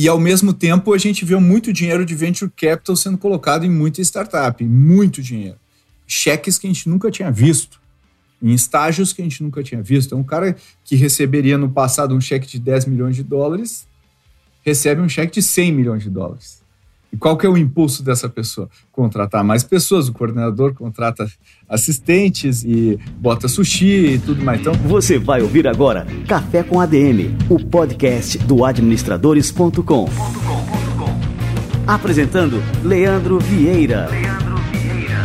E ao mesmo tempo a gente vê muito dinheiro de venture capital sendo colocado em muita startup, muito dinheiro. Cheques que a gente nunca tinha visto, em estágios que a gente nunca tinha visto. Então, um cara que receberia no passado um cheque de 10 milhões de dólares recebe um cheque de 100 milhões de dólares. E qual que é o impulso dessa pessoa? Contratar mais pessoas. O coordenador contrata assistentes e bota sushi e tudo mais. Então, você vai ouvir agora Café com ADM, o podcast do administradores.com. Apresentando Leandro Vieira. Leandro Vieira.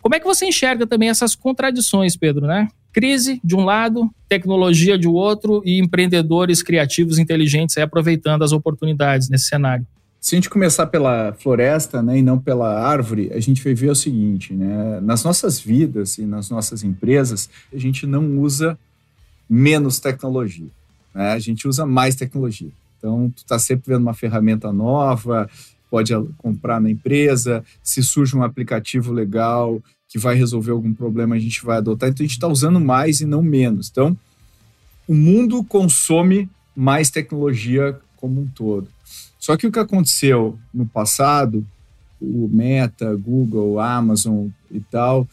Como é que você enxerga também essas contradições, Pedro, né? Crise de um lado, tecnologia de outro e empreendedores criativos inteligentes aproveitando as oportunidades nesse cenário. Se a gente começar pela floresta né, e não pela árvore, a gente vai ver o seguinte: né, nas nossas vidas e nas nossas empresas, a gente não usa menos tecnologia, né, a gente usa mais tecnologia. Então, tu está sempre vendo uma ferramenta nova, pode comprar na empresa, se surge um aplicativo legal, que vai resolver algum problema, a gente vai adotar. Então a gente está usando mais e não menos. Então, o mundo consome mais tecnologia como um todo. Só que o que aconteceu no passado, o Meta, Google, Amazon e tal,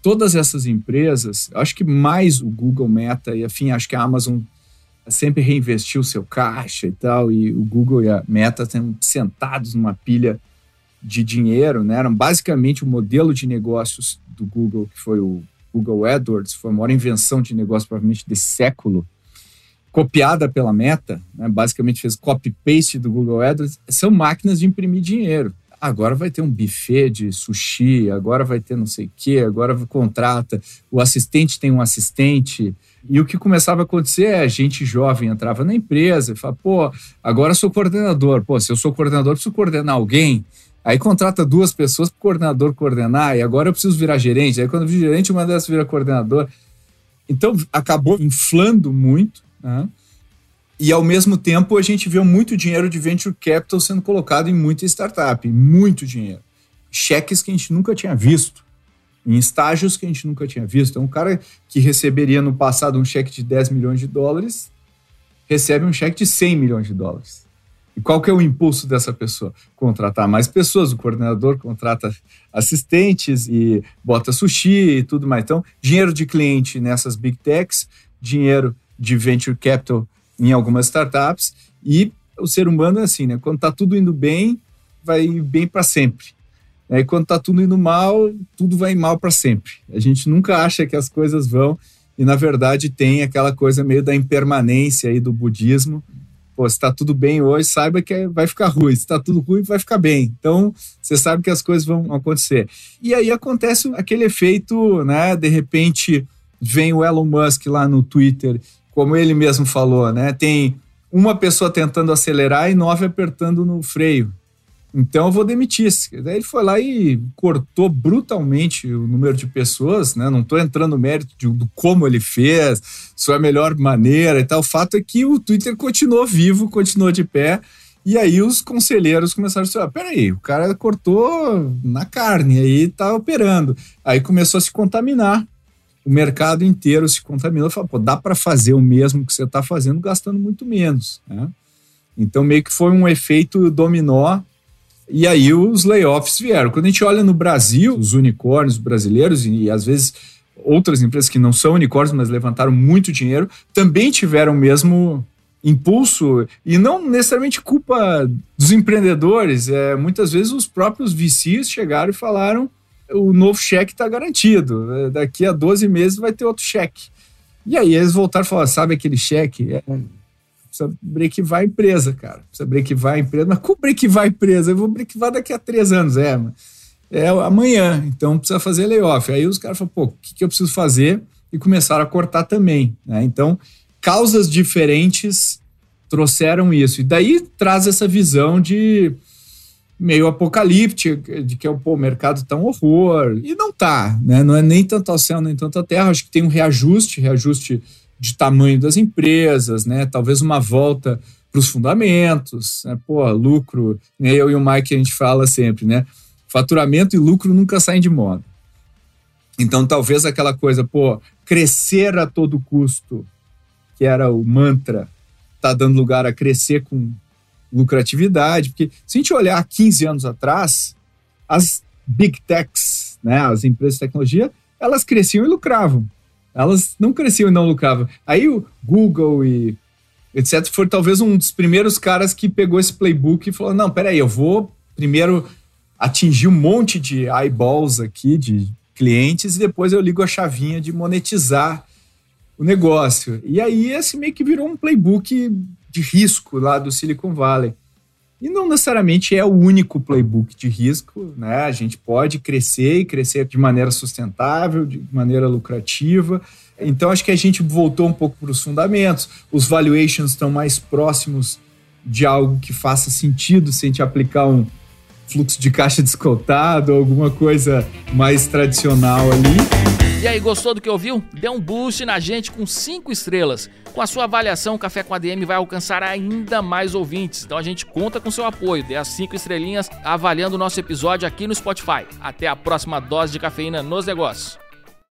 todas essas empresas, acho que mais o Google, Meta e afim, acho que a Amazon sempre reinvestiu seu caixa e tal, e o Google e a Meta estão sentados numa pilha de dinheiro, né? Eram basicamente o modelo de negócios do Google, que foi o Google AdWords, foi a maior invenção de negócio provavelmente desse século, copiada pela Meta, né? basicamente fez copy-paste do Google AdWords, são máquinas de imprimir dinheiro. Agora vai ter um buffet de sushi, agora vai ter não sei o quê, agora contrata, o assistente tem um assistente. E o que começava a acontecer é a gente jovem entrava na empresa e falava, pô, agora sou coordenador. Pô, se eu sou coordenador, preciso coordenar alguém. Aí contrata duas pessoas para o coordenador coordenar, e agora eu preciso virar gerente. Aí quando eu vir gerente, uma dessas vira coordenador. Então acabou inflando muito, né? E ao mesmo tempo a gente viu muito dinheiro de venture capital sendo colocado em muita startup, muito dinheiro. Cheques que a gente nunca tinha visto, em estágios que a gente nunca tinha visto. Então, um cara que receberia no passado um cheque de 10 milhões de dólares recebe um cheque de 100 milhões de dólares. E qual que é o impulso dessa pessoa? Contratar mais pessoas, o coordenador contrata assistentes e bota sushi e tudo mais. Então, dinheiro de cliente nessas big techs, dinheiro de venture capital em algumas startups e o ser humano é assim, né? Quando está tudo indo bem, vai bem para sempre. E quando está tudo indo mal, tudo vai mal para sempre. A gente nunca acha que as coisas vão e na verdade tem aquela coisa meio da impermanência aí do budismo, Pô, se está tudo bem hoje, saiba que vai ficar ruim. Se está tudo ruim, vai ficar bem. Então, você sabe que as coisas vão acontecer. E aí acontece aquele efeito, né? De repente, vem o Elon Musk lá no Twitter, como ele mesmo falou, né? Tem uma pessoa tentando acelerar e nove apertando no freio. Então eu vou demitir. Daí ele foi lá e cortou brutalmente o número de pessoas, né? Não estou entrando no mérito de, do como ele fez, se é a melhor maneira e tal. O fato é que o Twitter continuou vivo, continuou de pé. E aí os conselheiros começaram a dizer: ah, peraí, o cara cortou na carne, aí tá operando. Aí começou a se contaminar. O mercado inteiro se contaminou. Falou, pô, dá para fazer o mesmo que você está fazendo gastando muito menos. Né? Então, meio que foi um efeito dominó e aí os layoffs vieram. Quando a gente olha no Brasil, os unicórnios brasileiros e, e às vezes outras empresas que não são unicórnios, mas levantaram muito dinheiro, também tiveram o mesmo impulso e não necessariamente culpa dos empreendedores. É, muitas vezes os próprios VCs chegaram e falaram o novo cheque está garantido. É, daqui a 12 meses vai ter outro cheque. E aí eles voltaram e falaram, sabe aquele cheque? É, precisa brequivar a empresa, cara. Precisa brequivar a empresa. Mas como brequivar a empresa? Eu vou brequivar daqui a três anos, é, é amanhã, então precisa fazer layoff. Aí os caras falam, pô, o que, que eu preciso fazer? E começaram a cortar também. Né? Então, causas diferentes trouxeram isso. E daí traz essa visão de meio apocalíptica, de que pô, o mercado tá um horror. E não tá, né? Não é nem tanto ao céu, nem tanto à terra. Acho que tem um reajuste, reajuste de tamanho das empresas, né? Talvez uma volta para os fundamentos, né? Pô, lucro, né? eu e o Mike a gente fala sempre, né? Faturamento e lucro nunca saem de moda. Então, talvez aquela coisa, pô, crescer a todo custo, que era o mantra, está dando lugar a crescer com lucratividade. Porque se a gente olhar 15 anos atrás, as big techs, né, as empresas de tecnologia, elas cresciam e lucravam. Elas não cresciam e não lucravam. Aí o Google e etc. foi talvez um dos primeiros caras que pegou esse playbook e falou: não, peraí, eu vou primeiro atingir um monte de eyeballs aqui, de clientes, e depois eu ligo a chavinha de monetizar o negócio. E aí esse meio que virou um playbook de risco lá do Silicon Valley. E não necessariamente é o único playbook de risco, né? A gente pode crescer e crescer de maneira sustentável, de maneira lucrativa. Então acho que a gente voltou um pouco para os fundamentos. Os valuations estão mais próximos de algo que faça sentido se a gente aplicar um fluxo de caixa descontado, alguma coisa mais tradicional ali. E aí, gostou do que ouviu? Dê um boost na gente com 5 estrelas. Com a sua avaliação, o Café com ADM vai alcançar ainda mais ouvintes. Então a gente conta com seu apoio. Dê as 5 estrelinhas avaliando o nosso episódio aqui no Spotify. Até a próxima dose de cafeína nos negócios.